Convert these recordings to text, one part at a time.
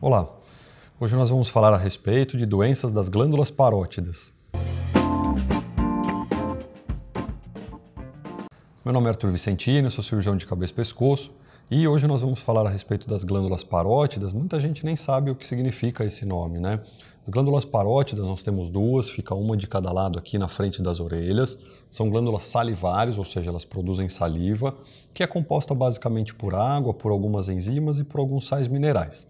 Olá, hoje nós vamos falar a respeito de doenças das glândulas parótidas. Meu nome é Arthur Vicentino, sou cirurgião de cabeça e pescoço e hoje nós vamos falar a respeito das glândulas parótidas. Muita gente nem sabe o que significa esse nome, né? As glândulas parótidas nós temos duas, fica uma de cada lado aqui na frente das orelhas. São glândulas salivares, ou seja, elas produzem saliva, que é composta basicamente por água, por algumas enzimas e por alguns sais minerais.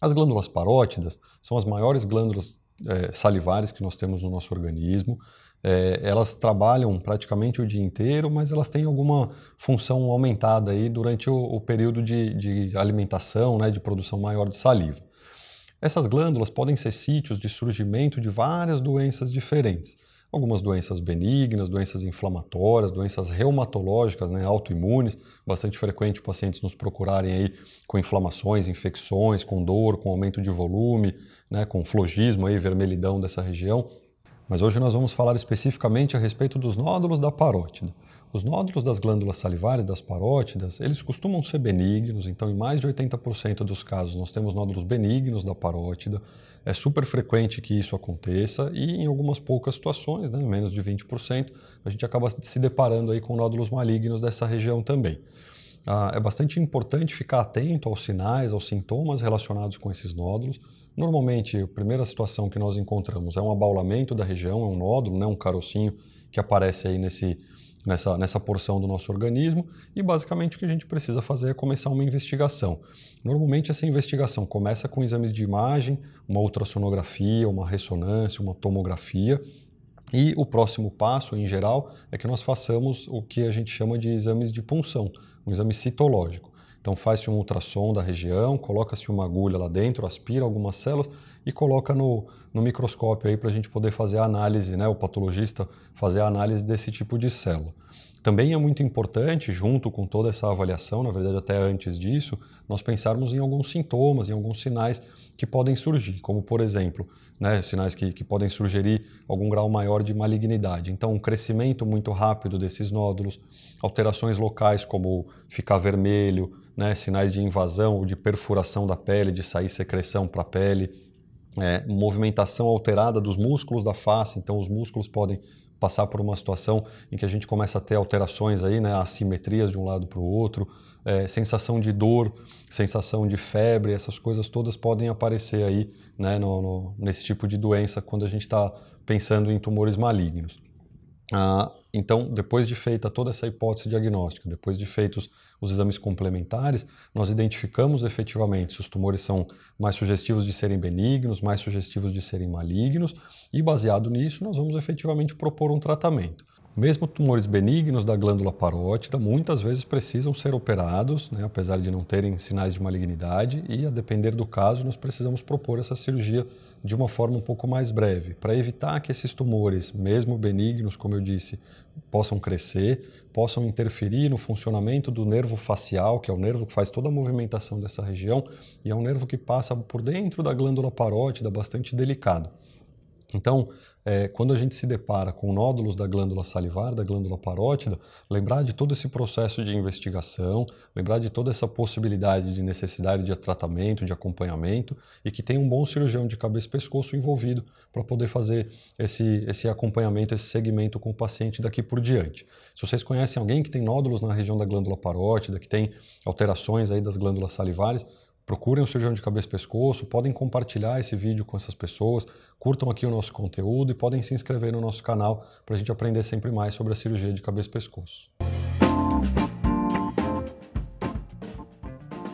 As glândulas parótidas são as maiores glândulas é, salivares que nós temos no nosso organismo. É, elas trabalham praticamente o dia inteiro, mas elas têm alguma função aumentada aí durante o, o período de, de alimentação, né, de produção maior de saliva. Essas glândulas podem ser sítios de surgimento de várias doenças diferentes algumas doenças benignas, doenças inflamatórias, doenças reumatológicas, né, autoimunes, bastante frequente pacientes nos procurarem aí com inflamações, infecções, com dor, com aumento de volume, né, com flogismo aí, vermelhidão dessa região. Mas hoje nós vamos falar especificamente a respeito dos nódulos da parótida. Os nódulos das glândulas salivares das parótidas, eles costumam ser benignos, então em mais de 80% dos casos nós temos nódulos benignos da parótida. É super frequente que isso aconteça e em algumas poucas situações, né, menos de 20%, a gente acaba se deparando aí com nódulos malignos dessa região também. Ah, é bastante importante ficar atento aos sinais, aos sintomas relacionados com esses nódulos. Normalmente, a primeira situação que nós encontramos é um abaulamento da região, é um nódulo, né, um carocinho que aparece aí nesse, nessa, nessa porção do nosso organismo e basicamente o que a gente precisa fazer é começar uma investigação. Normalmente essa investigação começa com exames de imagem, uma ultrassonografia, uma ressonância, uma tomografia e o próximo passo, em geral, é que nós façamos o que a gente chama de exames de punção, um exame citológico. Então faz-se um ultrassom da região, coloca-se uma agulha lá dentro, aspira algumas células e coloca no, no microscópio aí para a gente poder fazer a análise, né, o patologista fazer a análise desse tipo de célula. Também é muito importante, junto com toda essa avaliação, na verdade até antes disso, nós pensarmos em alguns sintomas, em alguns sinais que podem surgir, como por exemplo, né, sinais que, que podem sugerir algum grau maior de malignidade. Então, um crescimento muito rápido desses nódulos, alterações locais como ficar vermelho, né, sinais de invasão ou de perfuração da pele, de sair secreção para a pele, é, movimentação alterada dos músculos da face, então os músculos podem passar por uma situação em que a gente começa a ter alterações aí, né, assimetrias de um lado para o outro, é, sensação de dor, sensação de febre, essas coisas todas podem aparecer aí né, no, no, nesse tipo de doença quando a gente está pensando em tumores malignos. Ah, então, depois de feita toda essa hipótese diagnóstica, depois de feitos os exames complementares, nós identificamos efetivamente se os tumores são mais sugestivos de serem benignos, mais sugestivos de serem malignos, e baseado nisso, nós vamos efetivamente propor um tratamento. Mesmo tumores benignos da glândula parótida muitas vezes precisam ser operados, né, apesar de não terem sinais de malignidade, e a depender do caso, nós precisamos propor essa cirurgia de uma forma um pouco mais breve, para evitar que esses tumores, mesmo benignos, como eu disse, possam crescer, possam interferir no funcionamento do nervo facial, que é o nervo que faz toda a movimentação dessa região, e é um nervo que passa por dentro da glândula parótida, bastante delicado. Então, é, quando a gente se depara com nódulos da glândula salivar, da glândula parótida, lembrar de todo esse processo de investigação, lembrar de toda essa possibilidade de necessidade de tratamento, de acompanhamento e que tem um bom cirurgião de cabeça e pescoço envolvido para poder fazer esse, esse acompanhamento, esse segmento com o paciente daqui por diante. Se vocês conhecem alguém que tem nódulos na região da glândula parótida, que tem alterações aí das glândulas salivares, procurem o cirurgião de cabeça e pescoço, podem compartilhar esse vídeo com essas pessoas, curtam aqui o nosso conteúdo e podem se inscrever no nosso canal para a gente aprender sempre mais sobre a cirurgia de cabeça e pescoço.